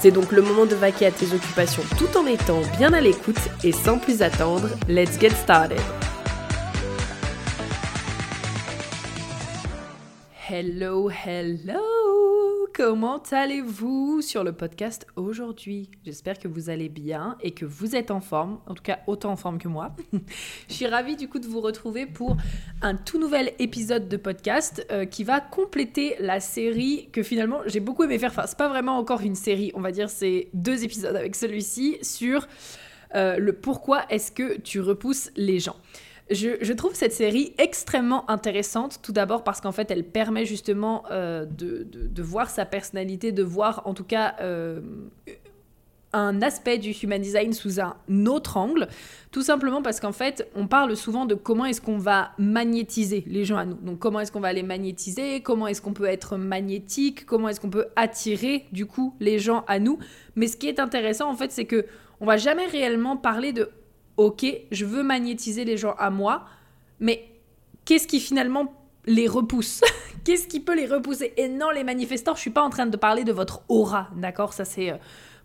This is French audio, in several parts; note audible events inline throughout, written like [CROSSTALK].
C'est donc le moment de vaquer à tes occupations tout en étant bien à l'écoute et sans plus attendre, let's get started. Hello, hello Comment allez-vous sur le podcast aujourd'hui? J'espère que vous allez bien et que vous êtes en forme, en tout cas autant en forme que moi. [LAUGHS] Je suis ravie du coup de vous retrouver pour un tout nouvel épisode de podcast euh, qui va compléter la série que finalement j'ai beaucoup aimé faire. Enfin, c'est pas vraiment encore une série, on va dire c'est deux épisodes avec celui-ci sur euh, le pourquoi est-ce que tu repousses les gens. Je, trouve cette série extrêmement intéressante, tout d'abord parce qu'en fait elle permet justement euh, de, voir sa personnalité, de voir en tout cas euh, un aspect du human design sous un autre angle, tout simplement parce qu'en fait on parle souvent de comment est-ce qu'on va magnétiser les gens à nous. Donc comment est-ce qu'on va les magnétiser, comment est-ce qu'on peut être magnétique, comment est-ce qu'on peut attirer du coup les gens à nous. Mais ce qui est intéressant en fait c'est que on va jamais réellement parler de ok, je veux magnétiser les gens à moi, mais qu'est-ce qui finalement les repousse? Qu'est-ce qui peut les repousser? Et non, les manifestants, je suis pas en train de parler de votre aura, d'accord? Ça c'est...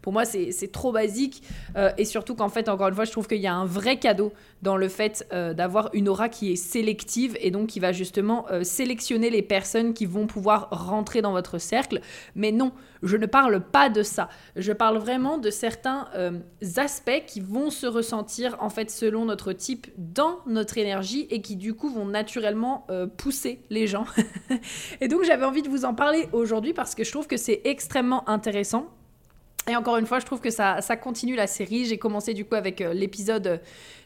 Pour moi, c'est trop basique. Euh, et surtout qu'en fait, encore une fois, je trouve qu'il y a un vrai cadeau dans le fait euh, d'avoir une aura qui est sélective et donc qui va justement euh, sélectionner les personnes qui vont pouvoir rentrer dans votre cercle. Mais non, je ne parle pas de ça. Je parle vraiment de certains aspects qui vont se ressentir en fait selon notre type dans notre énergie et qui du coup vont naturellement pousser les gens. [LAUGHS] et donc j'avais envie de vous en parler aujourd'hui parce que je trouve que c'est extrêmement intéressant. Et encore une fois, je trouve que ça, continue la série. J'ai commencé du coup avec euh, l'épisode,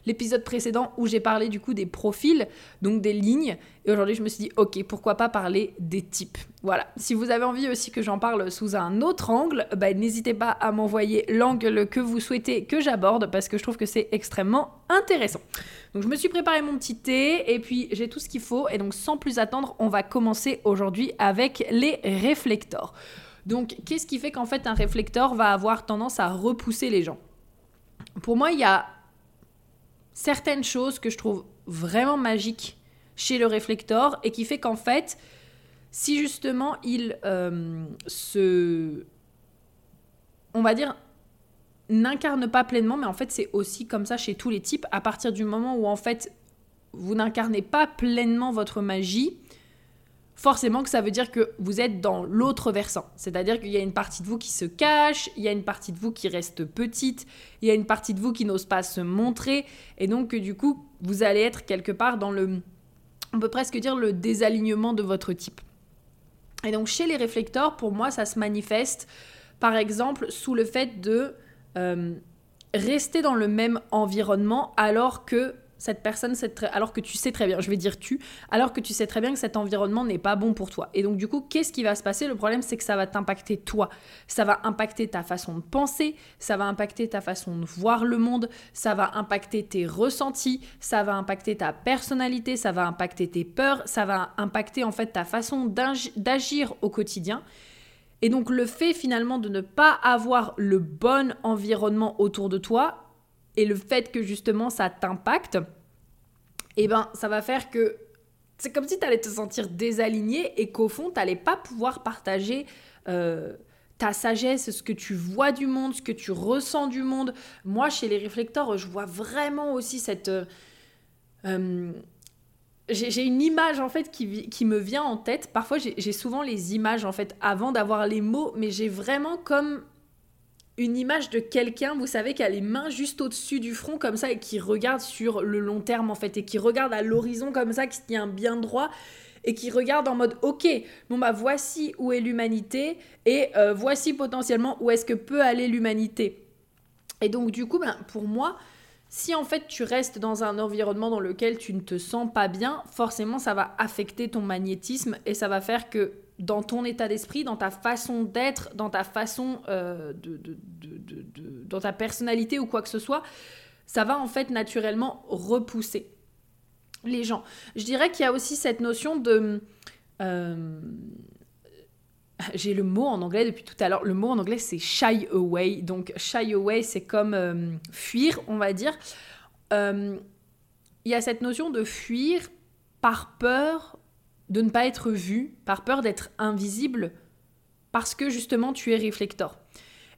l'épisode précédent où j'ai parlé du coup des profils, donc des lignes. Et aujourd'hui, je me suis dit, ok, pourquoi pas parler des types. Voilà. Si vous avez envie aussi que j'en parle sous un autre angle, bah, n'hésitez pas à m'envoyer l'angle que vous souhaitez que j'aborde parce que je trouve que c'est extrêmement intéressant. Donc je me suis préparé mon petit thé et puis j'ai tout ce qu'il faut. Et donc sans plus attendre, on va commencer aujourd'hui avec les réflecteurs. Donc, qu'est-ce qui fait qu'en fait un réflecteur va avoir tendance à repousser les gens? Pour moi, il y a certaines choses que je trouve vraiment magiques chez le réflecteur et qui fait qu'en fait, si justement il euh, se. On va dire n'incarne pas pleinement, mais en fait c'est aussi comme ça chez tous les types, à partir du moment où en fait vous n'incarnez pas pleinement votre magie, forcément que ça veut dire que vous êtes dans l'autre versant. C'est-à-dire qu'il y a une partie de vous qui se cache, il y a une partie de vous qui reste petite, il y a une partie de vous qui n'ose pas se montrer, et donc du coup, vous allez être quelque part dans le, on peut presque dire le désalignement de votre type. Et donc chez les réflecteurs, pour moi, ça se manifeste, par exemple, sous le fait de euh, rester dans le même environnement alors que cette personne, alors que tu sais très bien, je vais dire tu, alors que tu sais très bien que cet environnement n'est pas bon pour toi. Et donc du coup, qu'est-ce qui va se passer? Le problème, c'est que ça va t'impacter toi. Ça va impacter ta façon de penser, ça va impacter ta façon de voir le monde, ça va impacter tes ressentis, ça va impacter ta personnalité, ça va impacter tes peurs, ça va impacter en fait ta façon d'agir au quotidien. Et donc le fait finalement de ne pas avoir le bon environnement autour de toi, et le fait que justement ça t'impacte, eh ben ça va faire que c'est comme si tu allais te sentir désaligné et qu'au fond, tu n'allais pas pouvoir partager euh, ta sagesse, ce que tu vois du monde, ce que tu ressens du monde. Moi, chez les réflecteurs, je vois vraiment aussi cette... Euh, euh, j'ai une image en fait qui, qui, me vient en tête. Parfois, j'ai souvent les images en fait avant d'avoir les mots, mais j'ai vraiment comme une image de quelqu'un, vous savez, qui a les mains juste au-dessus du front comme ça et qui regarde sur le long terme en fait et qui regarde à l'horizon comme ça, qui tient bien droit et qui regarde en mode ok, bon bah voici où est l'humanité et euh, voici potentiellement où est-ce que peut aller l'humanité. Et donc du coup, ben, pour moi, si en fait tu restes dans un environnement dans lequel tu ne te sens pas bien, forcément ça va affecter ton magnétisme et ça va faire que dans ton état d'esprit, dans ta façon d'être, dans ta façon euh, de, de, dans ta personnalité ou quoi que ce soit, ça va en fait naturellement repousser les gens. Je dirais qu'il y a aussi cette notion de euh, j'ai le mot en anglais depuis tout à l'heure. Le mot en anglais, c'est shy away. Donc, shy away, c'est comme euh, fuir, on va dire. Il y a cette notion de fuir par peur de ne pas être vu, par peur d'être invisible, parce que justement, tu es réflecteur.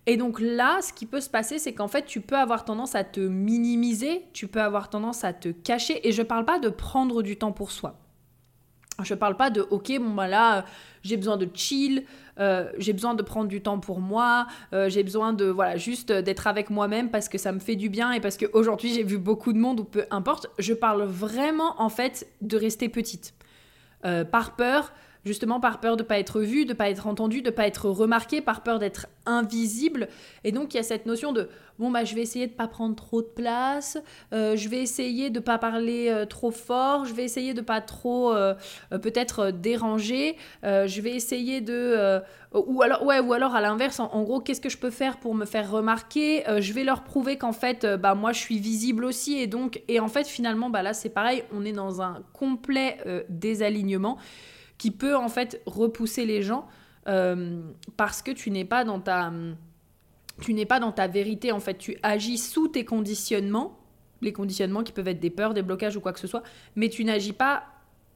Et donc là, ce qui peut se passer, c'est qu'en fait, tu peux avoir tendance à te minimiser, tu peux avoir tendance à te cacher. Et je parle pas de prendre du temps pour soi. Je parle pas de ok bon bah là j'ai besoin de chill, euh, j'ai besoin de prendre du temps pour moi, euh, j'ai besoin de voilà juste d'être avec moi-même parce que ça me fait du bien et parce qu'aujourd'hui j'ai vu beaucoup de monde ou peu importe. Je parle vraiment en fait de rester petite par peur justement par peur de ne pas être vue, de ne pas être entendue, de ne pas être remarquée, par peur d'être invisible. Et donc il y a cette notion de bon bah je vais essayer de pas prendre trop de place, euh, je vais essayer de pas parler euh, trop fort, je vais essayer de pas trop euh, peut-être déranger, je vais essayer de ou alors ouais ou alors à l'inverse en, gros qu'est-ce que je peux faire pour me faire remarquer, je vais leur prouver qu'en fait bah moi je suis visible aussi et donc et en fait finalement bah là c'est pareil, on est dans un complet désalignement qui peut en fait repousser les gens euh, parce que tu n'es pas dans ta tu n'es pas dans ta vérité en fait. Tu agis sous tes conditionnements les conditionnements qui peuvent être des peurs des blocages ou quoi que ce soit mais tu n'agis pas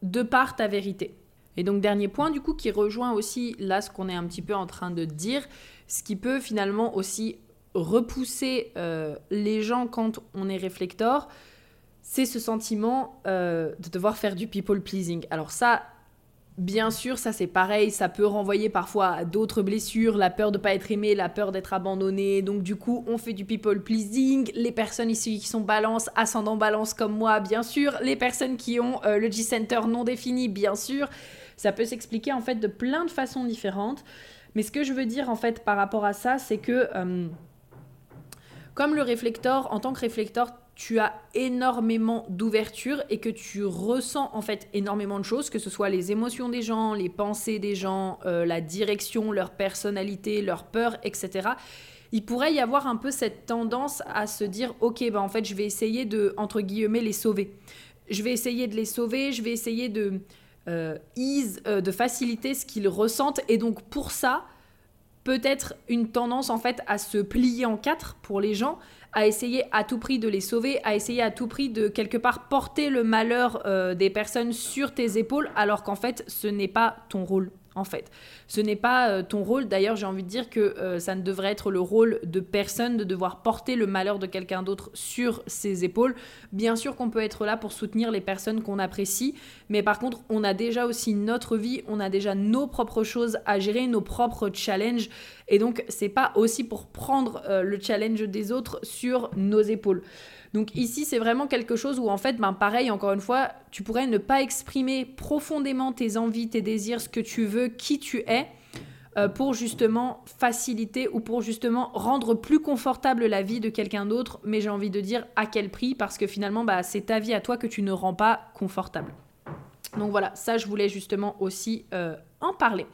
de par ta vérité. Et donc dernier point du coup qui rejoint aussi là ce qu'on est un petit peu en train de dire ce qui peut finalement aussi repousser euh, les gens quand on est réflecteur c'est ce sentiment euh, de devoir faire du people pleasing. Alors ça Bien sûr, ça c'est pareil, ça peut renvoyer parfois à d'autres blessures, la peur de pas être aimé, la peur d'être abandonné. Donc du coup, on fait du people pleasing. Les personnes ici qui sont balance, ascendant balance comme moi, bien sûr. Les personnes qui ont euh, le G-center non défini, bien sûr. Ça peut s'expliquer en fait de plein de façons différentes. Mais ce que je veux dire en fait par rapport à ça, c'est que euh, comme le réflecteur, en tant que réflecteur, tu as énormément d'ouverture et que tu ressens en fait énormément de choses, que ce soit les émotions des gens, les pensées des gens, euh, la direction, leur personnalité, leur peur, etc. Il pourrait y avoir un peu cette tendance à se dire ok bah en fait je vais essayer de entre guillemets les sauver. Je vais essayer de les sauver, je vais essayer de euh, ease, euh, de faciliter ce qu'ils ressentent et donc pour ça peut-être une tendance en fait à se plier en quatre pour les gens à essayer à tout prix de les sauver, à essayer à tout prix de quelque part porter le malheur euh, des personnes sur tes épaules, alors qu'en fait, ce n'est pas ton rôle en fait. Ce n'est pas euh, ton rôle. D'ailleurs, j'ai envie de dire que euh, ça ne devrait être le rôle de personne de devoir porter le malheur de quelqu'un d'autre sur ses épaules. Bien sûr qu'on peut être là pour soutenir les personnes qu'on apprécie, mais par contre, on a déjà aussi notre vie, on a déjà nos propres choses à gérer, nos propres challenges. Et donc, c'est pas aussi pour prendre euh, le challenge des autres sur nos épaules. Donc ici, c'est vraiment quelque chose où en fait, ben pareil, encore une fois, tu pourrais ne pas exprimer profondément tes envies, tes désirs, ce que tu veux, qui tu es, euh, pour justement faciliter ou pour justement rendre plus confortable la vie de quelqu'un d'autre, mais j'ai envie de dire à quel prix, parce que finalement, bah, c'est ta vie à toi que tu ne rends pas confortable. Donc voilà, ça, je voulais justement aussi euh, en parler.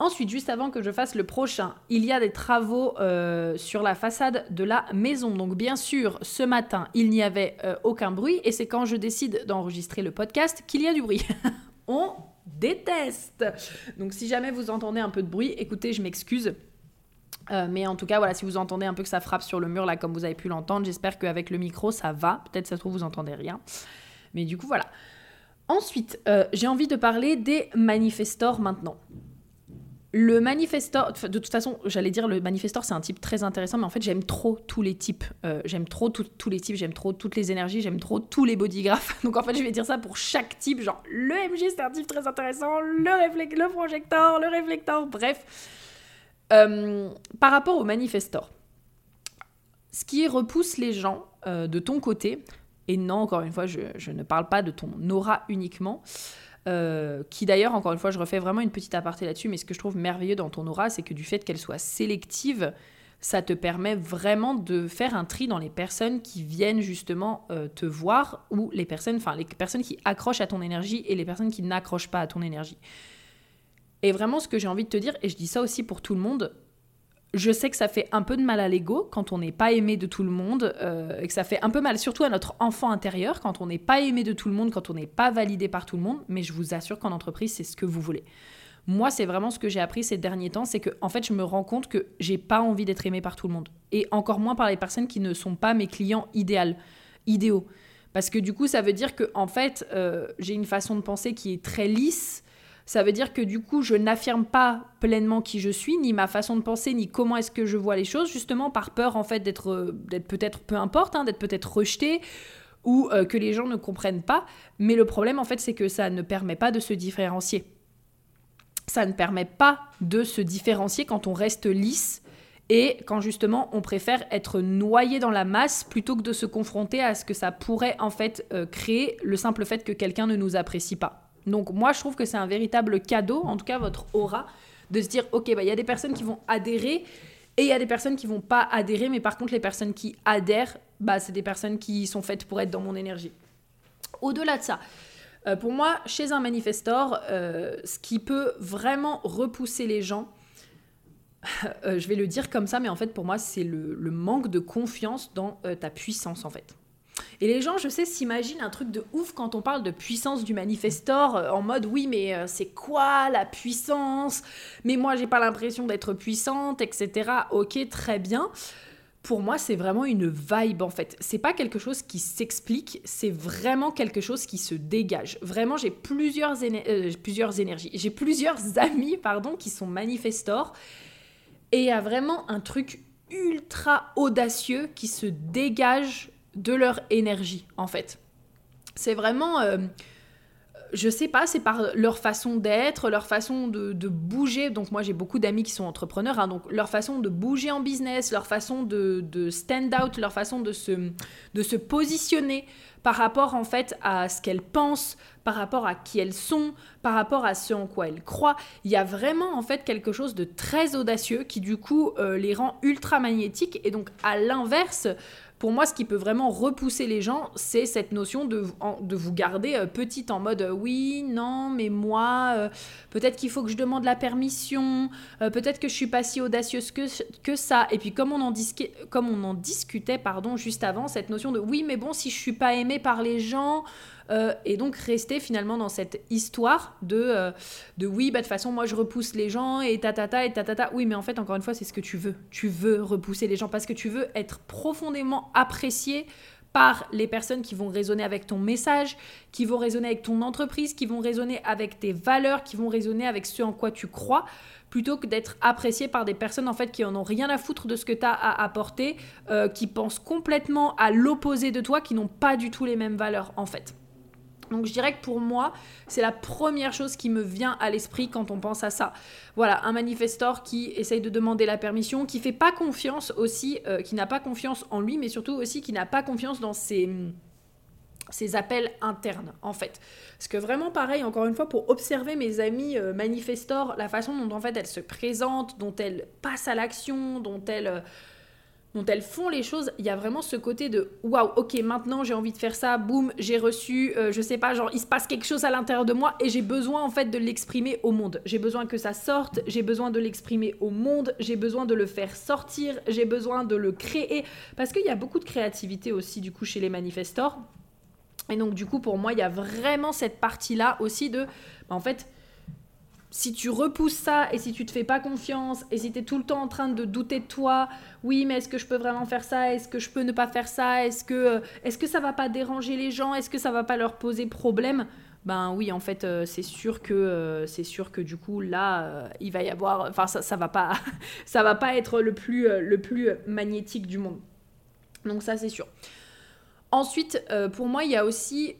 Ensuite, juste avant que je fasse le prochain, il y a des travaux euh, sur la façade de la maison. Donc bien sûr, ce matin, il n'y avait euh, aucun bruit et c'est quand je décide d'enregistrer le podcast qu'il y a du bruit. [LAUGHS] On déteste. Donc si jamais vous entendez un peu de bruit, écoutez, je m'excuse. Euh, mais en tout cas, voilà, si vous entendez un peu que ça frappe sur le mur, là, comme vous avez pu l'entendre, j'espère qu'avec le micro, ça va. Peut-être ça se trouve, vous entendez rien. Mais du coup, voilà. Ensuite, j'ai envie de parler des manifestors maintenant. Le manifestor, de toute façon, j'allais dire le manifestor, c'est un type très intéressant, mais en fait, j'aime trop tous les types. Euh, j'aime trop tous les types, j'aime trop toutes les énergies, j'aime trop tous les bodygraphes. [LAUGHS] Donc en fait, je vais dire ça pour chaque type. Genre, le MG, c'est un type très intéressant, le, le projecteur, le réflecteur, bref. Euh, par rapport au manifestor, ce qui repousse les gens euh, de ton côté, et non, encore une fois, je, je ne parle pas de ton aura uniquement, euh, qui d'ailleurs, encore une fois, je refais vraiment une petite aparté là-dessus, mais ce que je trouve merveilleux dans ton aura, c'est que du fait qu'elle soit sélective, ça te permet vraiment de faire un tri dans les personnes qui viennent justement euh, te voir ou les personnes, enfin les personnes qui accrochent à ton énergie et les personnes qui n'accrochent pas à ton énergie. Et vraiment, ce que j'ai envie de te dire, et je dis ça aussi pour tout le monde, je sais que ça fait un peu de mal à l'ego quand on n'est pas aimé de tout le monde, euh, et que ça fait un peu mal surtout à notre enfant intérieur quand on n'est pas aimé de tout le monde, quand on n'est pas validé par tout le monde, mais je vous assure qu'en entreprise, c'est ce que vous voulez. Moi, c'est vraiment ce que j'ai appris ces derniers temps, c'est que en fait, je me rends compte que j'ai pas envie d'être aimé par tout le monde, et encore moins par les personnes qui ne sont pas mes clients idéaux, idéaux. Parce que du coup, ça veut dire que en fait, euh, j'ai une façon de penser qui est très lisse ça veut dire que du coup, je n'affirme pas pleinement qui je suis, ni ma façon de penser, ni comment est-ce que je vois les choses, justement par peur en fait d'être, euh, peut-être, peu importe, hein, d'être peut-être rejeté ou euh, que les gens ne comprennent pas. Mais le problème en fait, c'est que ça ne permet pas de se différencier. Ça ne permet pas de se différencier quand on reste lisse et quand justement on préfère être noyé dans la masse plutôt que de se confronter à ce que ça pourrait en fait euh, créer le simple fait que quelqu'un ne nous apprécie pas. Donc moi, je trouve que c'est un véritable cadeau, en tout cas votre aura, de se dire, ok, bah, il y a des personnes qui vont adhérer et il y a des personnes qui vont pas adhérer, mais par contre, les personnes qui adhèrent, bah, c'est des personnes qui sont faites pour être dans mon énergie. Au-delà de ça, euh, pour moi, chez un manifestor, euh, ce qui peut vraiment repousser les gens, [LAUGHS] euh, je vais le dire comme ça, mais en fait, pour moi, c'est le, le manque de confiance dans ta puissance, en fait. Et les gens, je sais, s'imaginent un truc de ouf quand on parle de puissance du manifestor, euh, en mode oui, mais euh, c'est quoi la puissance? Mais moi, j'ai pas l'impression d'être puissante, etc. Ok, très bien. Pour moi, c'est vraiment une vibe en fait. C'est pas quelque chose qui s'explique, c'est vraiment quelque chose qui se dégage. Vraiment, j'ai plusieurs, euh, plusieurs énergies, j'ai plusieurs [LAUGHS] amis pardon qui sont manifestors et il y a vraiment un truc ultra audacieux qui se dégage de leur énergie, en fait. C'est vraiment... Euh, je sais pas, c'est par leur façon d'être, leur façon de, bouger. Donc moi j'ai beaucoup d'amis qui sont entrepreneurs, hein, donc leur façon de bouger en business, leur façon de, stand out, leur façon de se, de se positionner par rapport en fait à ce qu'elles pensent, par rapport à qui elles sont, par rapport à ce en quoi elles croient. Il y a vraiment en fait quelque chose de très audacieux qui du coup euh, les rend ultra magnétiques et donc à l'inverse pour moi, ce qui peut vraiment repousser les gens, c'est cette notion de, vous garder euh, petite en mode euh, oui, non, mais moi, euh, peut-être qu'il faut que je demande la permission, peut-être que je suis pas si audacieuse que, que ça. Et puis comme on en, comme on en discutait pardon, juste avant, cette notion de oui, mais bon, si je suis pas aimée par les gens, euh, et donc rester finalement dans cette histoire de, euh, de oui, bah, de toute façon, moi je repousse les gens et tatata et tatata. Oui, mais en fait, encore une fois, c'est ce que tu veux. Tu veux repousser les gens parce que tu veux être profondément apprécié par les personnes qui vont résonner avec ton message, qui vont résonner avec ton entreprise, qui vont résonner avec tes valeurs, qui vont résonner avec ce en quoi tu crois, plutôt que d'être apprécié par des personnes en fait qui en ont rien à foutre de ce que tu as à apporter, euh, qui pensent complètement à l'opposé de toi, qui n'ont pas du tout les mêmes valeurs en fait. Donc je dirais que pour moi, c'est la première chose qui me vient à l'esprit quand on pense à ça. Voilà, un manifestor qui essaye de demander la permission, qui fait pas confiance aussi, euh, qui n'a pas confiance en lui, mais surtout aussi qui n'a pas confiance dans ses, ses appels internes, en fait. Parce que vraiment pareil, encore une fois, pour observer mes amis euh, manifestors, la façon dont en fait elles se présentent, dont elles passent à l'action, dont elles... Euh, dont elles font les choses, il y a vraiment ce côté de waouh, ok, maintenant j'ai envie de faire ça, boum, j'ai reçu, euh, je sais pas, genre il se passe quelque chose à l'intérieur de moi et j'ai besoin en fait de l'exprimer au monde. J'ai besoin que ça sorte, j'ai besoin de l'exprimer au monde, j'ai besoin de le faire sortir, j'ai besoin de le créer parce qu'il y a beaucoup de créativité aussi du coup chez les manifestors. Et donc du coup pour moi il y a vraiment cette partie là aussi de, bah, en fait si tu repousses ça et si tu te fais pas confiance et si tu es tout le temps en train de douter de toi, oui, mais est-ce que je peux vraiment faire ça? Est-ce que je peux ne pas faire ça? Est-ce que euh, est-ce que ça va pas déranger les gens? Est-ce que ça va pas leur poser problème? Ben oui, en fait, euh, c'est sûr que euh, c'est sûr que du coup là, il va y avoir, enfin ça, ça va pas, [LAUGHS] ça va pas être le plus magnétique du monde. Donc ça c'est sûr. Ensuite, pour moi, il y a aussi,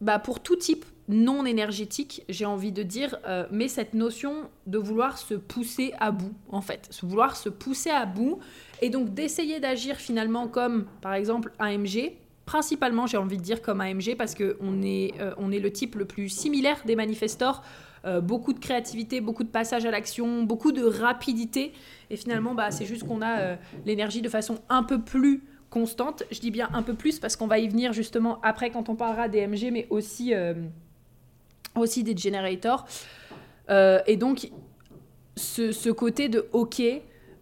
bah, pour tout type non énergétique, j'ai envie de dire, euh, mais cette notion de vouloir se pousser à bout, en fait, vouloir se pousser à bout, et donc d'essayer d'agir finalement comme, par exemple, AMG, principalement, j'ai envie de dire comme AMG, parce qu'on est, euh, est le type le plus similaire des manifestors, euh, beaucoup de créativité, beaucoup de passage à l'action, beaucoup de rapidité, et finalement, bah, c'est juste qu'on a l'énergie de façon un peu plus constante. Je dis bien un peu plus parce qu'on va y venir justement après quand on parlera des MG, mais aussi aussi des generators. et donc, ce, ce, côté de OK,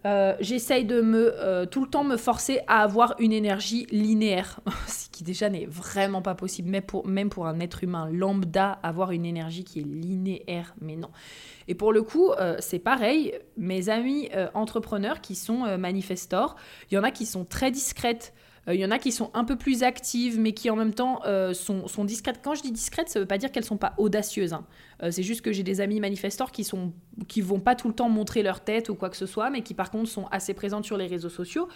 euh, j'essaye de me euh, tout le temps me forcer à avoir une énergie linéaire, [LAUGHS] ce qui déjà n'est vraiment pas possible, même pour, même pour un être humain lambda, avoir une énergie qui est linéaire, mais non. Et pour le coup, euh, c'est pareil, mes amis entrepreneurs qui sont manifestors, il y en a qui sont très discrètes il euh, y en a qui sont un peu plus actives, mais qui en même temps euh, sont, sont, discrètes. Quand je dis discrètes, ça ne veut pas dire qu'elles ne sont pas audacieuses. Hein. Euh, c'est juste que j'ai des amis manifestors qui ne qui vont pas tout le temps montrer leur tête ou quoi que ce soit, mais qui par contre sont assez présentes sur les réseaux sociaux.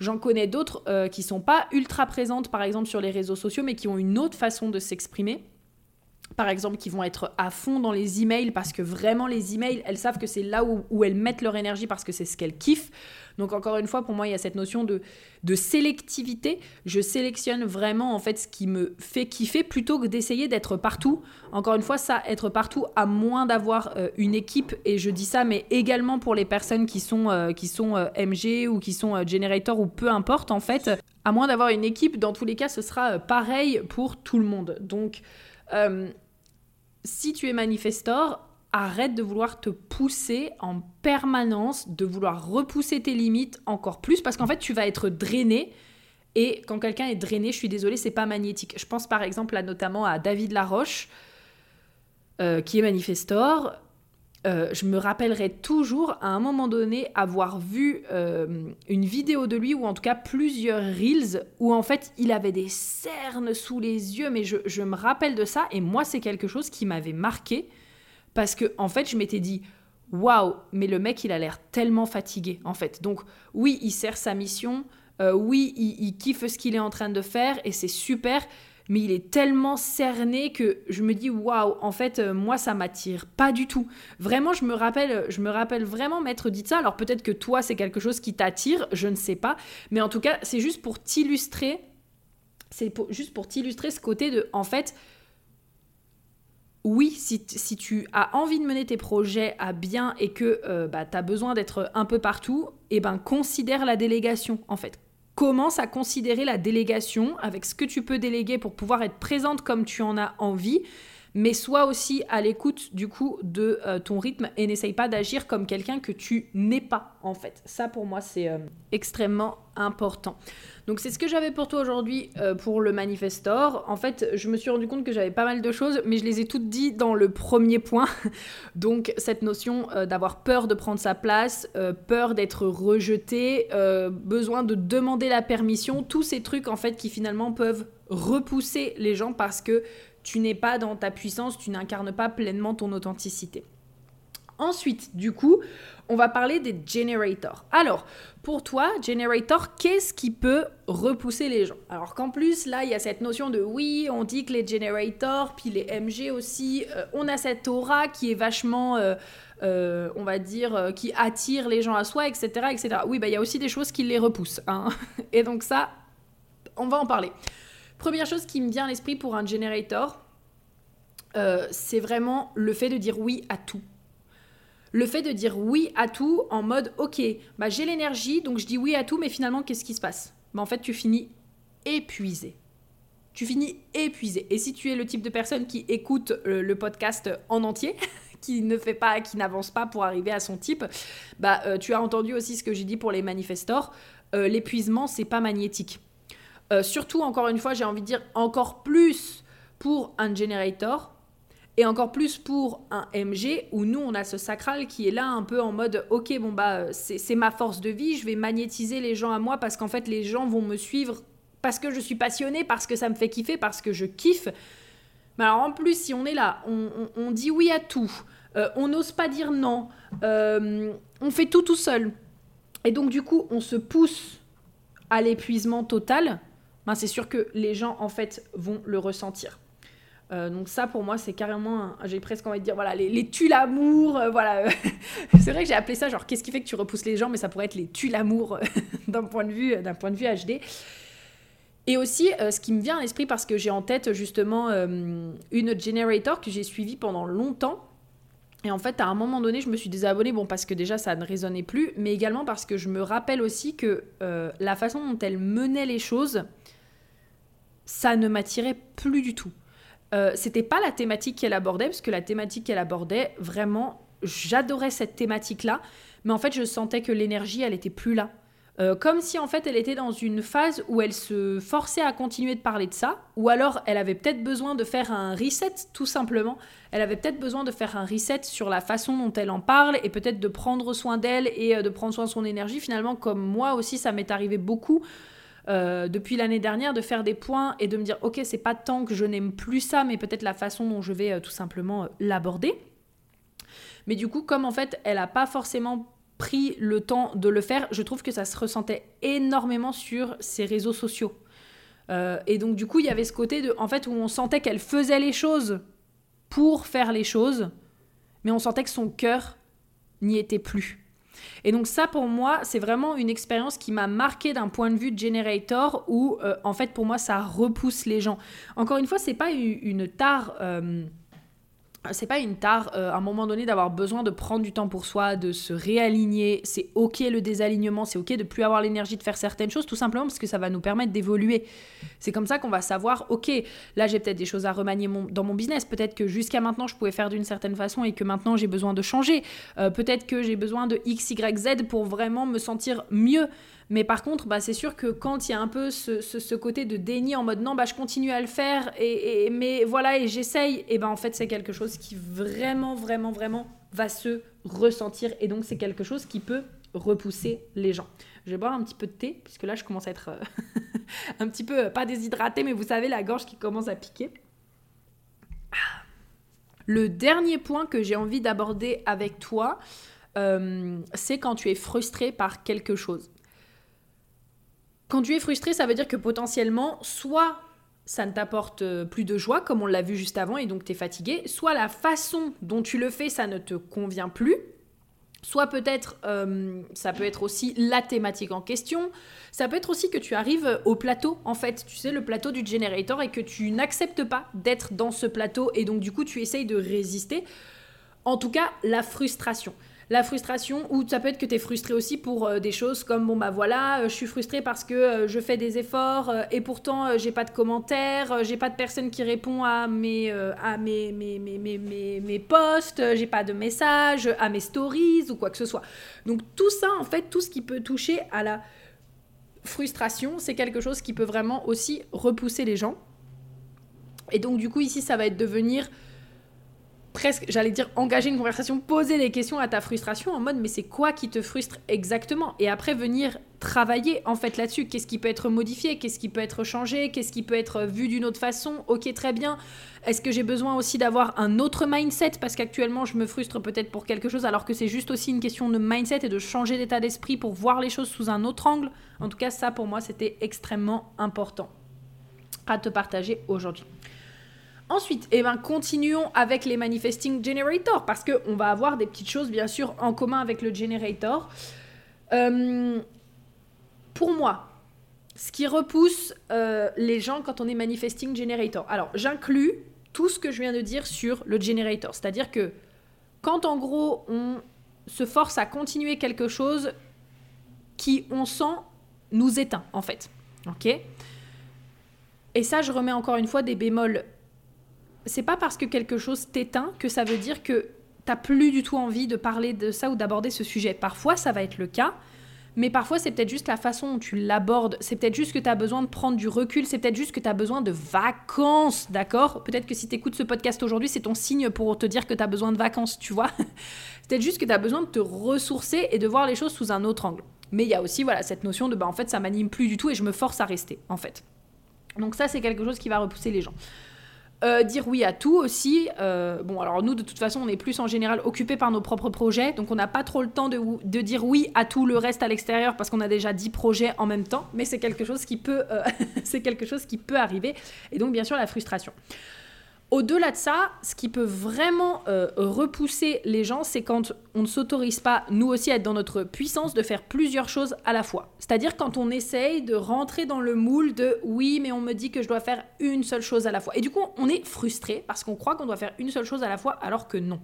J'en connais d'autres qui sont pas ultra présentes, par exemple, sur les réseaux sociaux, mais qui ont une autre façon de s'exprimer par exemple, qui vont être à fond dans les emails parce que vraiment les emails, elles savent que c'est là où, elles mettent leur énergie parce que c'est ce qu'elles kiffent. Donc encore une fois, pour moi, il y a cette notion de, de sélectivité. Je sélectionne vraiment en fait ce qui me fait kiffer plutôt que d'essayer d'être partout. Encore une fois, ça, être partout, à moins d'avoir euh, une équipe, et je dis ça, mais également pour les personnes qui sont, euh, qui sont euh, MG ou qui sont Generator ou peu importe en fait, à moins d'avoir une équipe, dans tous les cas, ce sera pareil pour tout le monde. Donc si tu es manifestor, arrête de vouloir te pousser en permanence, de vouloir repousser tes limites encore plus, parce qu'en fait, tu vas être drainé. Et quand quelqu'un est drainé, je suis désolée, c'est pas magnétique. Je pense par exemple à, notamment à David Laroche, euh, qui est manifestor. Euh, je me rappellerai toujours à un moment donné avoir vu euh, une vidéo de lui, ou en tout cas plusieurs reels, où en fait il avait des cernes sous les yeux, mais je, me rappelle de ça, et moi c'est quelque chose qui m'avait marqué, parce que en fait je m'étais dit, waouh, mais le mec il a l'air tellement fatigué en fait. Donc oui, il sert sa mission, euh, oui, il, kiffe ce qu'il est en train de faire, et c'est super, mais il est tellement cerné que je me dis waouh, en fait, euh, moi, ça m'attire pas du tout. Vraiment, je me rappelle, je me rappelle vraiment m'être dit ça. Alors peut-être que toi, c'est quelque chose qui t'attire, je ne sais pas, mais en tout cas, c'est juste pour t'illustrer, c'est juste pour t'illustrer ce côté de, en fait, oui, si, si, tu as envie de mener tes projets à bien et que euh, bah, tu as besoin d'être un peu partout, eh ben considère la délégation en fait. Commence à considérer la délégation avec ce que tu peux déléguer pour pouvoir être présente comme tu en as envie mais sois aussi à l'écoute du coup de euh, ton rythme et n'essaye pas d'agir comme quelqu'un que tu n'es pas en fait. Ça pour moi c'est euh, extrêmement important. Donc c'est ce que j'avais pour toi aujourd'hui euh, pour le manifestor. En fait, je me suis rendu compte que j'avais pas mal de choses, mais je les ai toutes dit dans le premier point. [LAUGHS] Donc cette notion d'avoir peur de prendre sa place, peur d'être rejeté, besoin de demander la permission, tous ces trucs en fait qui finalement peuvent repousser les gens parce que tu n'es pas dans ta puissance, tu n'incarnes pas pleinement ton authenticité. Ensuite, du coup, on va parler des generators. Alors, pour toi, generator, qu'est-ce qui peut repousser les gens? Alors qu'en plus, là, il y a cette notion de oui, on dit que les generators, puis les MG aussi, euh, on a cette aura qui est vachement, euh, euh, on va dire, qui attire les gens à soi, etc. etc. Oui, bah, il y a aussi des choses qui les repoussent. Hein. [LAUGHS] Et donc ça, on va en parler. Première chose qui me vient à l'esprit pour un generator, euh, c'est vraiment le fait de dire oui à tout. Le fait de dire oui à tout en mode ok, bah j'ai l'énergie, donc je dis oui à tout, mais finalement, qu'est-ce qui se passe? Bah, En fait, tu finis épuisé. Tu finis épuisé. Et si tu es le type de personne qui écoute le, podcast en entier, [LAUGHS] qui ne fait pas, qui n'avance pas pour arriver à son type, bah euh, tu as entendu aussi ce que j'ai dit pour les manifestors. Euh, l'épuisement, c'est pas magnétique. Euh, surtout, encore une fois, j'ai envie de dire encore plus pour un generator et encore plus pour un MG où nous, on a ce sacral qui est là un peu en mode ok, bon bah c'est ma force de vie, je vais magnétiser les gens à moi parce qu'en fait, les gens vont me suivre parce que je suis passionnée, parce que ça me fait kiffer, parce que je kiffe. Mais alors en plus, si on est là, on, dit oui à tout, euh, on n'ose pas dire non, euh, on fait tout tout seul. Et donc du coup, on se pousse à l'épuisement total ben, c'est sûr que les gens en fait vont le ressentir. Euh, donc ça pour moi c'est carrément, j'ai presque envie de dire voilà les, les tue l'amour, euh, voilà. [LAUGHS] c'est vrai que j'ai appelé ça genre qu'est-ce qui fait que tu repousses les gens, mais ça pourrait être les tue l'amour [LAUGHS] d'un point de vue d'un point de vue HD. Et aussi euh, ce qui me vient à l'esprit parce que j'ai en tête justement une generator que j'ai suivie pendant longtemps. Et en fait, à un moment donné, je me suis désabonnée, bon, parce que déjà, ça ne résonnait plus, mais également parce que je me rappelle aussi que la façon dont elle menait les choses, ça ne m'attirait plus du tout. Euh, c'était pas la thématique qu'elle abordait, parce que la thématique qu'elle abordait, vraiment, j'adorais cette thématique-là, mais en fait, je sentais que l'énergie, elle était plus là. Euh, comme si en fait elle était dans une phase où elle se forçait à continuer de parler de ça, ou alors elle avait peut-être besoin de faire un reset tout simplement. Elle avait peut-être besoin de faire un reset sur la façon dont elle en parle et peut-être de prendre soin d'elle et euh, de prendre soin de son énergie. Finalement, comme moi aussi, ça m'est arrivé beaucoup. Euh, depuis l'année dernière de faire des points et de me dire ok c'est pas tant que je n'aime plus ça mais peut-être la façon dont je vais tout simplement l'aborder mais du coup comme en fait elle a pas forcément pris le temps de le faire, je trouve que ça se ressentait énormément sur ses réseaux sociaux. Euh, et donc du coup, il y avait ce côté de, en fait, où on sentait qu'elle faisait les choses pour faire les choses, mais on sentait que son cœur n'y était plus. Et donc ça, pour moi, c'est vraiment une expérience qui m'a marqué d'un point de vue de generator, où euh, en fait, pour moi, ça repousse les gens. Encore une fois, c'est pas une tare. Euh, c'est pas une tare euh, à un moment donné d'avoir besoin de prendre du temps pour soi, de se réaligner. C'est ok le désalignement, c'est ok de plus avoir l'énergie de faire certaines choses, tout simplement parce que ça va nous permettre d'évoluer. C'est comme ça qu'on va savoir, ok, là j'ai peut-être des choses à remanier dans mon business. Peut-être que jusqu'à maintenant je pouvais faire d'une certaine façon et que maintenant j'ai besoin de changer. Euh, peut-être que j'ai besoin de X, Y, Z pour vraiment me sentir mieux. Mais par contre, bah, c'est sûr que quand il y a un peu ce, côté de déni en mode non, bah, je continue à le faire, et, mais voilà, et j'essaye, et ben en fait, c'est quelque chose qui vraiment, vraiment, vraiment va se ressentir. Et donc, c'est quelque chose qui peut repousser les gens. Je vais boire un petit peu de thé, puisque là, je commence à être euh, [LAUGHS] un petit peu, pas déshydraté, mais vous savez, la gorge qui commence à piquer. Le dernier point que j'ai envie d'aborder avec toi, euh, c'est quand tu es frustré par quelque chose. Quand tu es frustré, ça veut dire que potentiellement, soit ça ne t'apporte euh, plus de joie, comme on l'a vu juste avant, et donc tu es fatigué, soit la façon dont tu le fais, ça ne te convient plus, soit peut-être, euh, ça peut être aussi la thématique en question, ça peut être aussi que tu arrives au plateau, en fait, tu sais, le plateau du generator, et que tu n'acceptes pas d'être dans ce plateau, et donc du coup, tu essayes de résister. En tout cas, la frustration la frustration, ou ça peut être que tu es frustré aussi pour euh, des choses comme bon bah voilà, euh, je suis frustré parce que euh, je fais des efforts et pourtant j'ai pas de commentaires, j'ai pas de personne qui répond à mes, à mes, mes, mes, mes, mes posts, j'ai pas de messages, à mes stories ou quoi que ce soit. Donc tout ça, en fait, tout ce qui peut toucher à la frustration, c'est quelque chose qui peut vraiment aussi repousser les gens. Et donc du coup ici, ça va être devenir presque, j'allais dire, engager une conversation, poser des questions à ta frustration en mode mais c'est quoi qui te frustre exactement? Et après venir travailler en fait là-dessus. Qu'est-ce qui peut être modifié? Qu'est-ce qui peut être changé? Qu'est-ce qui peut être vu d'une autre façon? Ok, très bien. Est-ce que j'ai besoin aussi d'avoir un autre mindset? Parce qu'actuellement, je me frustre peut-être pour quelque chose alors que c'est juste aussi une question de mindset et de changer d'état d'esprit pour voir les choses sous un autre angle. En tout cas, ça pour moi, c'était extrêmement important à te partager aujourd'hui. Ensuite, eh ben, continuons avec les manifesting generators parce qu'on va avoir des petites choses bien sûr en commun avec le generator. Euh, pour moi, ce qui repousse euh, les gens quand on est manifesting generator. Alors, j'inclus tout ce que je viens de dire sur le generator, c'est-à-dire que quand en gros on se force à continuer quelque chose qui, on sent, nous éteint en fait. Ok? Et ça, je remets encore une fois des bémols c'est pas parce que quelque chose t'éteint que ça veut dire que t'as plus du tout envie de parler de ça ou d'aborder ce sujet. Parfois, ça va être le cas, mais parfois, c'est peut-être juste la façon dont tu l'abordes. C'est peut-être juste que tu as besoin de prendre du recul. C'est peut-être juste que tu as besoin de vacances, d'accord? Peut-être que si tu écoutes ce podcast aujourd'hui, c'est ton signe pour te dire que tu as besoin de vacances, tu vois? C'est peut-être juste que tu as besoin de te ressourcer et de voir les choses sous un autre angle. Mais il y a aussi voilà, cette notion de, bah, en fait, ça m'anime plus du tout et je me force à rester, en fait. Donc ça, c'est quelque chose qui va repousser les gens. Euh, dire oui à tout aussi. Euh, bon, alors nous, de toute façon, on est plus en général occupés par nos propres projets, donc on n'a pas trop le temps de, de, dire oui à tout le reste à l'extérieur parce qu'on a déjà 10 projets en même temps, mais c'est quelque chose qui peut, euh, [LAUGHS] c'est quelque chose qui peut arriver. Et donc, bien sûr, la frustration. Au-delà de ça, ce qui peut vraiment euh, repousser les gens, c'est quand on ne s'autorise pas, nous aussi, à être dans notre puissance de faire plusieurs choses à la fois. C'est-à-dire quand on essaye de rentrer dans le moule de oui, mais on me dit que je dois faire une seule chose à la fois. Et du coup, on est frustré parce qu'on croit qu'on doit faire une seule chose à la fois alors que non.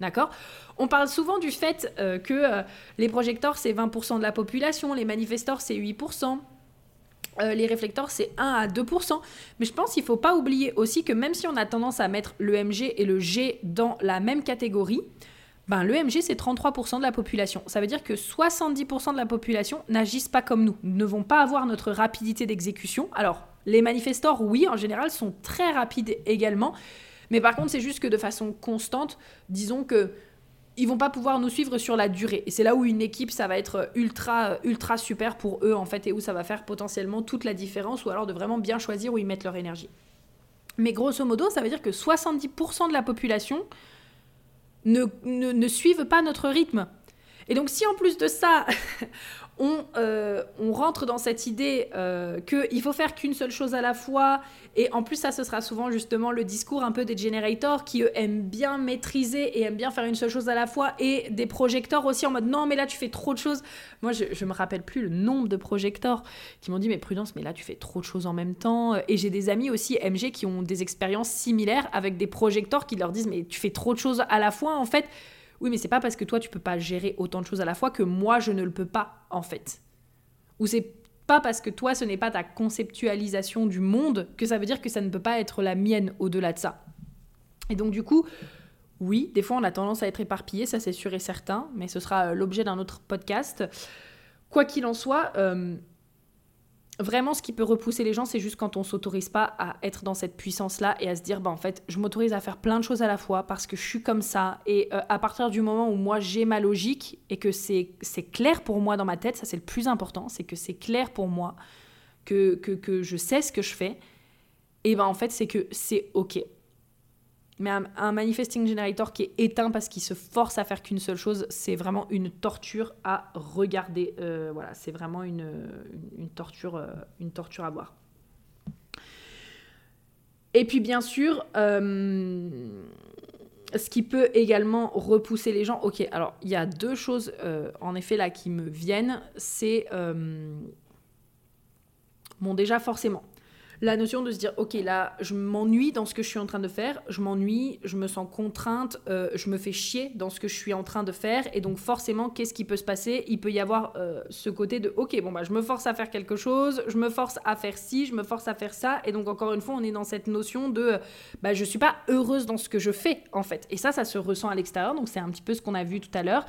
D'accord? On parle souvent du fait euh, que euh, les projecteurs, c'est 20% de la population, les manifestors, c'est 8%. Euh, les réflecteurs, c'est 1 à 2%. Mais je pense qu'il ne faut pas oublier aussi que même si on a tendance à mettre l'EMG et le G dans la même catégorie, ben, l'EMG, c'est 33% de la population. Ça veut dire que 70% de la population n'agissent pas comme nous, ne vont pas avoir notre rapidité d'exécution. Alors, les manifestors, oui, en général, sont très rapides également. Mais par contre, c'est juste que de façon constante, disons que ils vont pas pouvoir nous suivre sur la durée. Et c'est là où une équipe, ça va être ultra, ultra super pour eux, en fait, et où ça va faire potentiellement toute la différence, ou alors de vraiment bien choisir où ils mettent leur énergie. Mais grosso modo, ça veut dire que 70% de la population ne, ne, ne suivent pas notre rythme. Et donc si en plus de ça, [LAUGHS] euh, on, rentre dans cette idée euh, qu'il faut faire qu'une seule chose à la fois. Et en plus, ça, ce sera souvent justement le discours un peu des generators qui, eux, aiment bien maîtriser et aiment bien faire une seule chose à la fois. Et des projecteurs aussi en mode non, mais là, tu fais trop de choses. Moi, je, je me rappelle plus le nombre de projecteurs qui m'ont dit, mais prudence, mais là, tu fais trop de choses en même temps. Et j'ai des amis aussi MG qui ont des expériences similaires avec des projecteurs qui leur disent, mais tu fais trop de choses à la fois, en fait oui, mais c'est pas parce que toi tu peux pas gérer autant de choses à la fois que moi je ne le peux pas en fait. Ou c'est pas parce que toi ce n'est pas ta conceptualisation du monde que ça veut dire que ça ne peut pas être la mienne au-delà de ça. Et donc du coup, oui, des fois on a tendance à être éparpillé, ça c'est sûr et certain, mais ce sera euh, l'objet d'un autre podcast. Quoi qu'il en soit, euh, Vraiment, ce qui peut repousser les gens, c'est juste quand on s'autorise pas à être dans cette puissance-là et à se dire, bah en fait, je m'autorise à faire plein de choses à la fois parce que je suis comme ça. Et euh, à partir du moment où moi j'ai ma logique et que c'est clair pour moi dans ma tête, ça c'est le plus important, c'est que c'est clair pour moi, que, que, que je sais ce que je fais, et ben en fait, c'est que c'est ok. Mais un, manifesting generator qui est éteint parce qu'il se force à faire qu'une seule chose, c'est vraiment une torture à regarder. Euh, voilà, c'est vraiment une, une, torture, euh, une torture à voir. Et puis bien sûr, euh, ce qui peut également repousser les gens. Ok, alors il y a deux choses en effet là qui me viennent. C'est bon déjà forcément la notion de se dire, ok, là, je m'ennuie dans ce que je suis en train de faire, je m'ennuie, je me sens contrainte, euh, je me fais chier dans ce que je suis en train de faire, et donc forcément, qu'est-ce qui peut se passer? Il peut y avoir euh, ce côté de, ok, bon, bah, je me force à faire quelque chose, je me force à faire ci, je me force à faire ça, et donc encore une fois, on est dans cette notion de, bah, je suis pas heureuse dans ce que je fais, en fait. Et ça, ça se ressent à l'extérieur, donc c'est un petit peu ce qu'on a vu tout à l'heure.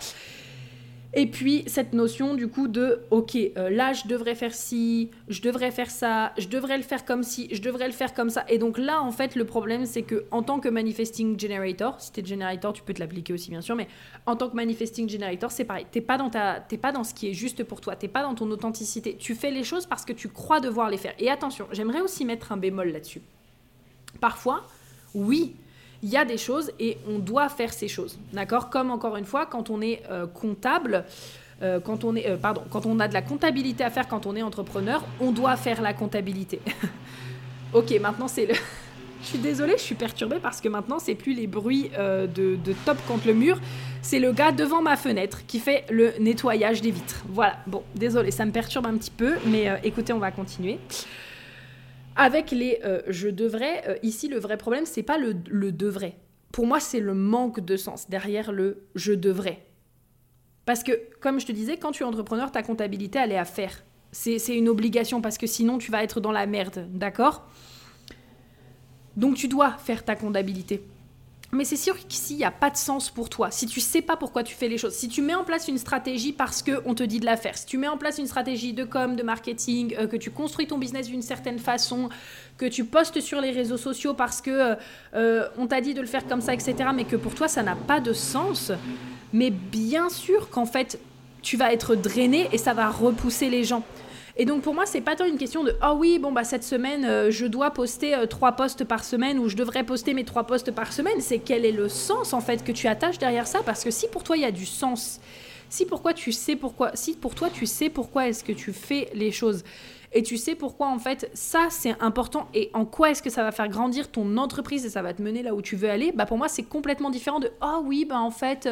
Et puis cette notion du coup de ok euh, là je devrais faire ci, je devrais faire ça, je devrais le faire comme ci, je devrais le faire comme ça. Et donc là en fait le problème c'est que en tant que manifesting generator, si t'es generator tu peux te l'appliquer aussi bien sûr, mais en tant que manifesting generator c'est pareil. T'es pas dans ta, t'es pas dans ce qui est juste pour toi, t'es pas dans ton authenticité. Tu fais les choses parce que tu crois devoir les faire. Et attention, j'aimerais aussi mettre un bémol là-dessus. Parfois, oui, il y a des choses et on doit faire ces choses. D'accord? Comme encore une fois, quand on est euh, comptable, euh, quand on est, euh, pardon, quand on a de la comptabilité à faire quand on est entrepreneur, on doit faire la comptabilité. [LAUGHS] ok, maintenant c'est le. [LAUGHS] je suis désolée, je suis perturbée parce que maintenant c'est plus les bruits de, de, top contre le mur, c'est le gars devant ma fenêtre qui fait le nettoyage des vitres. Voilà, bon, désolé, ça me perturbe un petit peu, mais écoutez, on va continuer. Avec les euh, je devrais, euh, ici le vrai problème, c'est pas le, le devrait. Pour moi, c'est le manque de sens derrière le je devrais. Parce que, comme je te disais, quand tu es entrepreneur, ta comptabilité, elle est à faire. C'est une obligation parce que sinon, tu vas être dans la merde, d'accord? Donc, tu dois faire ta comptabilité. Mais c'est sûr qu'ici, il n'y a pas de sens pour toi. Si tu sais pas pourquoi tu fais les choses, si tu mets en place une stratégie parce qu'on te dit de la faire, si tu mets en place une stratégie de com, de marketing, euh, que tu construis ton business d'une certaine façon, que tu postes sur les réseaux sociaux parce que euh, euh, on t'a dit de le faire comme ça, etc., mais que pour toi, ça n'a pas de sens, mais bien sûr qu'en fait, tu vas être drainé et ça va repousser les gens. Et donc pour moi, c'est pas tant une question de ah oui, bon bah cette semaine euh, je dois poster euh, trois posts par semaine ou je devrais poster mes trois posts par semaine. C'est quel est le sens en fait que tu attaches derrière ça? Parce que si pour toi il y a du sens, si pourquoi tu sais pourquoi, si pour toi tu sais pourquoi est-ce que tu fais les choses et tu sais pourquoi en fait ça c'est important et en quoi est-ce que ça va faire grandir ton entreprise et ça va te mener là où tu veux aller, bah pour moi c'est complètement différent de ah oui bah en fait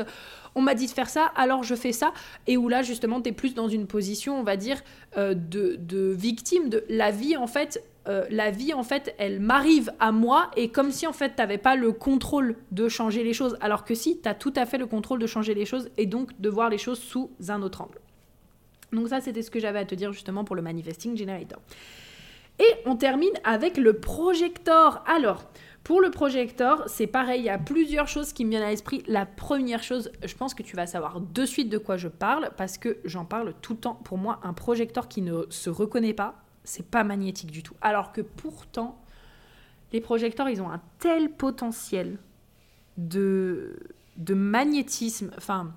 on m'a dit de faire ça, alors je fais ça, et où là justement tu es plus dans une position, on va dire, euh, de, de, victime de la vie en fait. Euh, la vie en fait elle m'arrive à moi et comme si en fait t'avais pas le contrôle de changer les choses alors que si tu as tout à fait le contrôle de changer les choses et donc de voir les choses sous un autre angle. Donc ça, c'était ce que j'avais à te dire justement pour le Manifesting Generator. Et on termine avec le projector. Alors, pour le projector, c'est pareil, il y a plusieurs choses qui me viennent à l'esprit. La première chose, je pense que tu vas savoir de suite de quoi je parle parce que j'en parle tout le temps. Pour moi, un projecteur qui ne se reconnaît pas, c'est pas magnétique du tout. Alors que pourtant, les projecteurs, ils ont un tel potentiel de, de magnétisme. Enfin,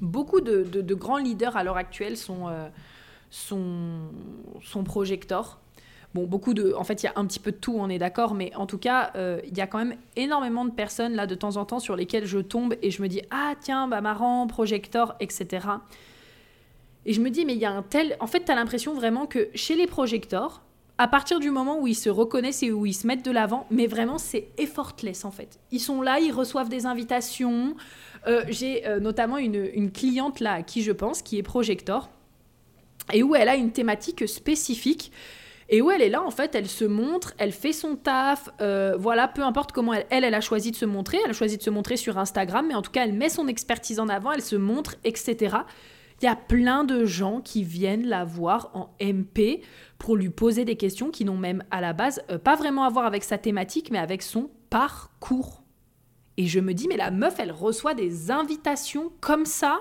beaucoup de, grands leaders à l'heure actuelle sont, euh, projecteurs. Bon, beaucoup de. En fait, il y a un petit peu de tout, on est d'accord, mais en tout cas, euh, il y a quand même énormément de personnes là de temps en temps sur lesquelles je tombe et je me dis Ah, tiens, bah marrant, projecteur, etc. Et je me dis, mais il y a un tel. En fait, tu as l'impression vraiment que chez les projecteurs, à partir du moment où ils se reconnaissent et où ils se mettent de l'avant, mais vraiment, c'est effortless en fait. Ils sont là, ils reçoivent des invitations. Euh, j'ai euh, notamment une, cliente là à qui je pense, qui est projecteur, et où elle a une thématique spécifique et où elle est là, en fait, elle se montre, elle fait son taf, euh, voilà, peu importe comment elle, elle, a choisi de se montrer, elle a choisi de se montrer sur Instagram, mais en tout cas, elle met son expertise en avant, elle se montre, etc. Il y a plein de gens qui viennent la voir en MP pour lui poser des questions qui n'ont même à la base pas vraiment à voir avec sa thématique, mais avec son parcours. Et je me dis, mais la meuf, elle reçoit des invitations comme ça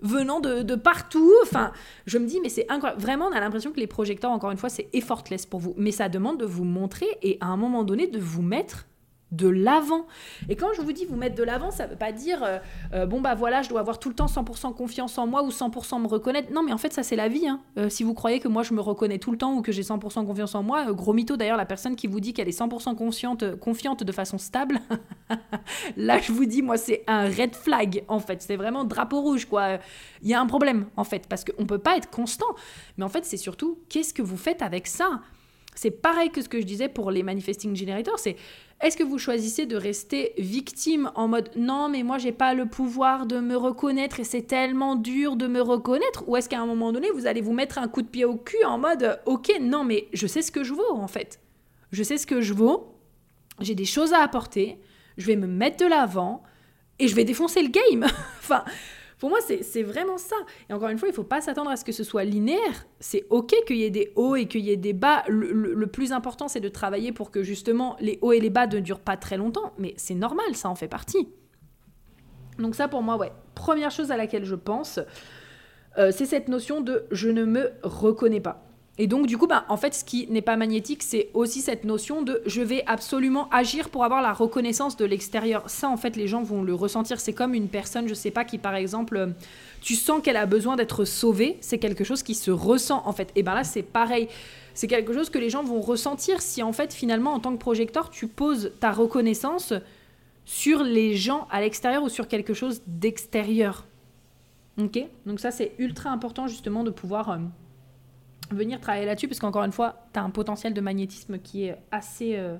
venant de, partout. Enfin, je me dis, mais c'est incroyable. Vraiment, on a l'impression que les projecteurs, encore une fois, c'est effortless pour vous. Mais ça demande de vous montrer et à un moment donné de vous mettre de l'avant. Et quand je vous dis vous mettre de l'avant, ça veut pas dire euh, euh, bon bah voilà, je dois avoir tout le temps 100% confiance en moi ou 100% me reconnaître. Non, mais en fait ça c'est la vie. Hein. Euh, si vous croyez que moi je me reconnais tout le temps ou que j'ai 100% confiance en moi, gros mytho d'ailleurs la personne qui vous dit qu'elle est 100% confiante, confiante de façon stable, [LAUGHS] là je vous dis moi c'est un red flag en fait. C'est vraiment drapeau rouge quoi. Il y a un problème en fait parce qu'on peut pas être constant. Mais en fait c'est surtout qu'est-ce que vous faites avec ça? C'est pareil que ce que je disais pour les manifesting generators, c'est est-ce que vous choisissez de rester victime en mode non mais moi j'ai pas le pouvoir de me reconnaître et c'est tellement dur de me reconnaître ou est-ce qu'à un moment donné vous allez vous mettre un coup de pied au cul en mode ok non mais je sais ce que je vaux en fait. Je sais ce que je vaux, j'ai des choses à apporter, je vais me mettre de l'avant et je vais défoncer le game. [LAUGHS] enfin, pour moi, c'est vraiment ça. Et encore une fois, il ne faut pas s'attendre à ce que ce soit linéaire. C'est OK qu'il y ait des hauts et qu'il y ait des bas. Le, plus important, c'est de travailler pour que justement les hauts et les bas ne durent pas très longtemps. Mais c'est normal, ça en fait partie. Donc ça, pour moi, ouais. Première chose à laquelle je pense, euh, c'est cette notion de je ne me reconnais pas. Et donc, du coup, bah, en fait, ce qui n'est pas magnétique, c'est aussi cette notion de je vais absolument agir pour avoir la reconnaissance de l'extérieur. Ça, en fait, les gens vont le ressentir. C'est comme une personne, je sais pas, qui, par exemple, euh, tu sens qu'elle a besoin d'être sauvée. C'est quelque chose qui se ressent, en fait. Et ben là, c'est pareil. C'est quelque chose que les gens vont ressentir si, en fait, finalement, en tant que projecteur, tu poses ta reconnaissance sur les gens à l'extérieur ou sur quelque chose d'extérieur. Ok? Donc, ça, c'est ultra important, justement, de pouvoir. Euh, venir travailler là-dessus, parce qu'encore une fois, tu as un potentiel de magnétisme qui est assez, euh,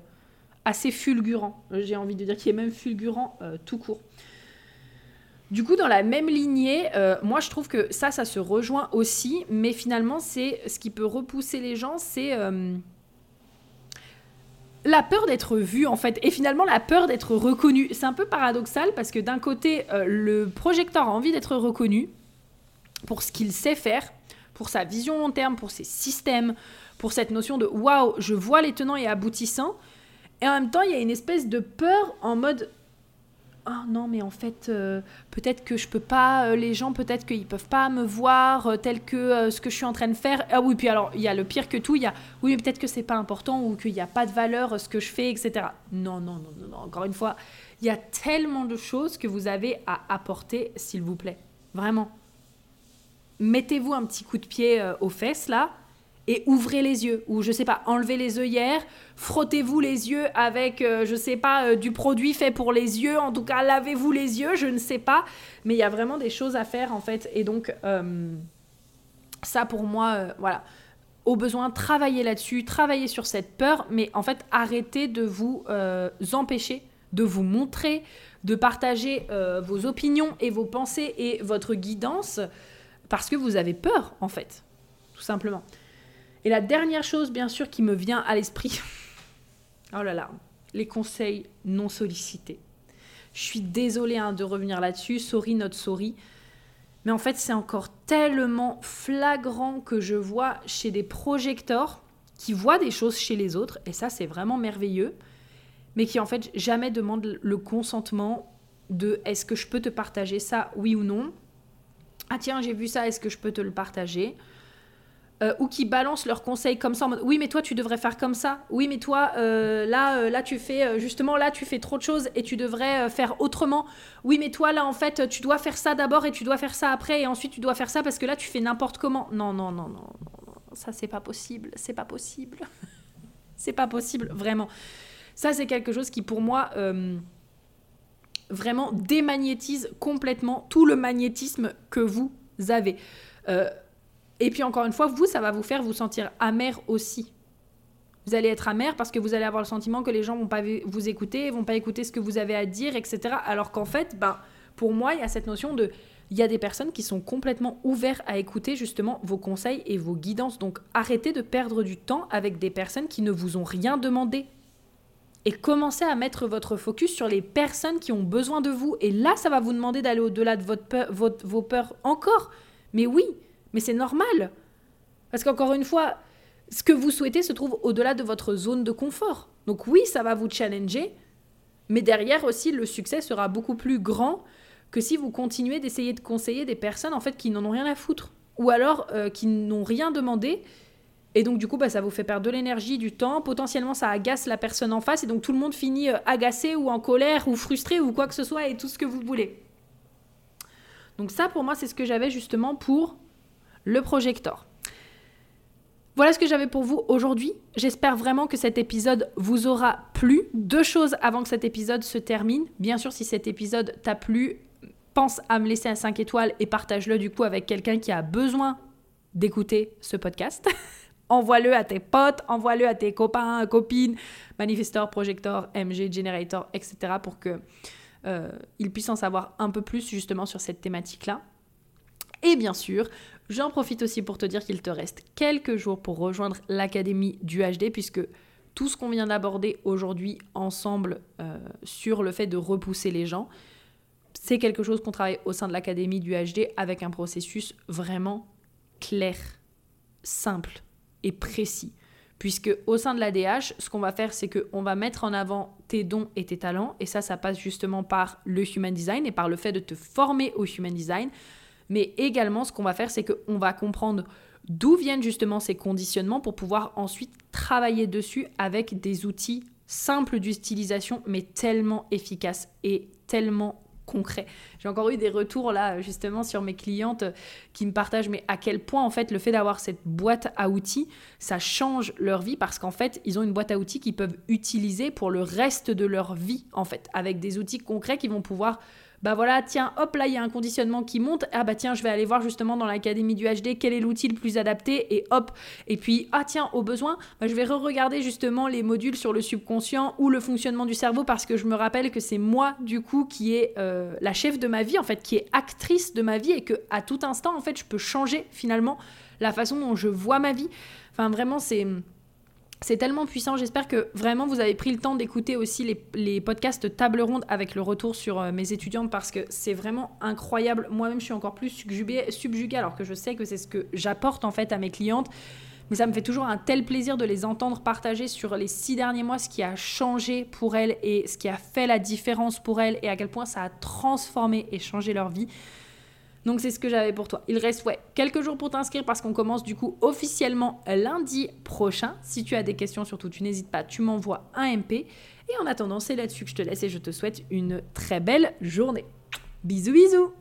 assez fulgurant. J'ai envie de dire qui est même fulgurant euh, tout court. Du coup, dans la même lignée, euh, moi je trouve que ça, ça se rejoint aussi, mais finalement, c'est ce qui peut repousser les gens, c'est la peur d'être vu en fait, et finalement la peur d'être reconnu. C'est un peu paradoxal parce que d'un côté, le projecteur a envie d'être reconnu pour ce qu'il sait faire, pour sa vision long terme, pour ses systèmes, pour cette notion de waouh, je vois les tenants et aboutissants. Et en même temps, il y a une espèce de peur en mode oh non, mais en fait, euh, peut-être que je peux pas, euh, les gens, peut-être qu'ils peuvent pas me voir euh, tel que ce que je suis en train de faire. Ah oui, puis alors, il y a le pire que tout, il y a oui, mais peut-être que c'est pas important ou qu'il n'y a pas de valeur ce que je fais, etc. Non, non, non, non. Encore une fois, il y a tellement de choses que vous avez à apporter, s'il vous plaît. Vraiment mettez-vous un petit coup de pied euh, aux fesses là et ouvrez les yeux. Ou je sais pas enlevez les œillères frottez-vous les yeux avec euh, je sais pas euh, du produit fait pour les yeux. En tout cas lavez-vous les yeux je ne sais pas. Mais il y a vraiment des choses à faire en fait. Et donc ça pour moi voilà. Au besoin travailler là-dessus travailler sur cette peur. Mais en fait arrêtez de vous empêcher de vous montrer de partager vos opinions et vos pensées et votre guidance parce que vous avez peur, en fait. Tout simplement. Et la dernière chose, bien sûr, qui me vient à l'esprit, [LAUGHS] oh là là, les conseils non sollicités. Je suis désolée hein, de revenir là-dessus, sorry, not sorry. Mais en fait, c'est encore tellement flagrant que je vois chez des projecteurs qui voient des choses chez les autres, et ça, c'est vraiment merveilleux, mais qui en fait jamais demandent le consentement de est-ce que je peux te partager ça, oui ou non? Ah tiens, j'ai vu ça, est-ce que je peux te le partager? Euh, ou qui balancent leurs conseils comme ça en mode oui mais toi tu devrais faire comme ça. Oui mais toi euh, là euh, là tu fais justement là tu fais trop de choses et tu devrais faire autrement. Oui mais toi là en fait tu dois faire ça d'abord et tu dois faire ça après et ensuite tu dois faire ça parce que là tu fais n'importe comment. Non non non non, non ça c'est pas possible c'est pas possible. [LAUGHS] C'est pas possible vraiment. Ça c'est quelque chose qui pour moi vraiment démagnétise complètement tout le magnétisme que vous avez et puis encore une fois, vous, ça va vous faire vous sentir amer aussi. Vous allez être amer parce que vous allez avoir le sentiment que les gens vont pas vous écouter, vont pas écouter ce que vous avez à dire, etc. Alors qu'en fait, ben, pour moi, il y a cette notion de, il y a des personnes qui sont complètement ouvertes à écouter justement vos conseils et vos guidances. Donc arrêtez de perdre du temps avec des personnes qui ne vous ont rien demandé. Et commencez à mettre votre focus sur les personnes qui ont besoin de vous. Et là, ça va vous demander d'aller au-delà de votre vos peurs encore. Mais oui, mais c'est normal. Parce qu'encore une fois, ce que vous souhaitez se trouve au-delà de votre zone de confort. Donc oui, ça va vous challenger, mais derrière aussi, le succès sera beaucoup plus grand que si vous continuez d'essayer de conseiller des personnes en fait qui n'en ont rien à foutre. Ou alors euh, qui n'ont rien demandé. Et donc du coup, bah, ça vous fait perdre de l'énergie, du temps. Potentiellement, ça agace la personne en face. Et donc tout le monde finit euh, agacé ou en colère ou frustré ou quoi que ce soit et tout ce que vous voulez. Donc ça, pour moi, c'est ce que j'avais justement pour le projecteur. Voilà ce que j'avais pour vous aujourd'hui. J'espère vraiment que cet épisode vous aura plu. Deux choses avant que cet épisode se termine. Bien sûr, si cet épisode t'a plu, pense à me laisser un 5 étoiles et partage-le du coup avec quelqu'un qui a besoin d'écouter ce podcast. [LAUGHS] envoie-le à tes potes, envoie-le à tes copains, copines, manifestors, projecteurs, MG, generator, etc. pour que euh, puissent en savoir un peu plus justement sur cette thématique-là. Et bien sûr, J'en profite aussi pour te dire qu'il te reste quelques jours pour rejoindre l'Académie du HD, puisque tout ce qu'on vient d'aborder aujourd'hui ensemble euh, sur le fait de repousser les gens, c'est quelque chose qu'on travaille au sein de l'Académie du HD avec un processus vraiment clair, simple et précis. Puisque au sein de l'ADH, ce qu'on va faire, c'est qu'on va mettre en avant tes dons et tes talents. Et ça, ça passe justement par le Human Design et par le fait de te former au Human Design. Mais également, ce qu'on va faire, c'est qu'on va comprendre d'où viennent justement ces conditionnements pour pouvoir ensuite travailler dessus avec des outils simples d'utilisation, mais tellement efficaces et tellement concrets. J'ai encore eu des retours là justement sur mes clientes qui me partagent mais à quel point en fait le fait d'avoir cette boîte à outils, ça change leur vie parce qu'en fait, ils ont une boîte à outils qu'ils peuvent utiliser pour le reste de leur vie en fait avec des outils concrets qui vont pouvoir bah voilà, tiens, hop, là, il y a un conditionnement qui monte. Ah bah tiens, je vais aller voir justement dans l'académie du HD quel est l'outil le plus adapté et hop. Et puis, ah tiens, au besoin, bah, je vais re-regarder justement les modules sur le subconscient ou le fonctionnement du cerveau parce que je me rappelle que c'est moi, du coup, qui est euh, la chef de ma vie, en fait, qui est actrice de ma vie et que à tout instant, en fait, je peux changer finalement la façon dont je vois ma vie. Enfin, vraiment, c'est c'est tellement puissant. J'espère que vraiment vous avez pris le temps d'écouter aussi les, podcasts table ronde avec le retour sur euh, mes étudiantes parce que c'est vraiment incroyable. Moi-même, je suis encore plus subjuguée alors que je sais que c'est ce que j'apporte en fait à mes clientes. Mais ça me fait toujours un tel plaisir de les entendre partager sur les six derniers mois ce qui a changé pour elles et ce qui a fait la différence pour elles et à quel point ça a transformé et changé leur vie. Donc c'est ce que j'avais pour toi. Il reste ouais, quelques jours pour t'inscrire parce qu'on commence du coup officiellement lundi prochain. Si tu as des questions surtout, tu n'hésites pas, tu m'envoies un MP. Et en attendant, c'est là-dessus que je te laisse et je te souhaite une très belle journée. Bisous bisous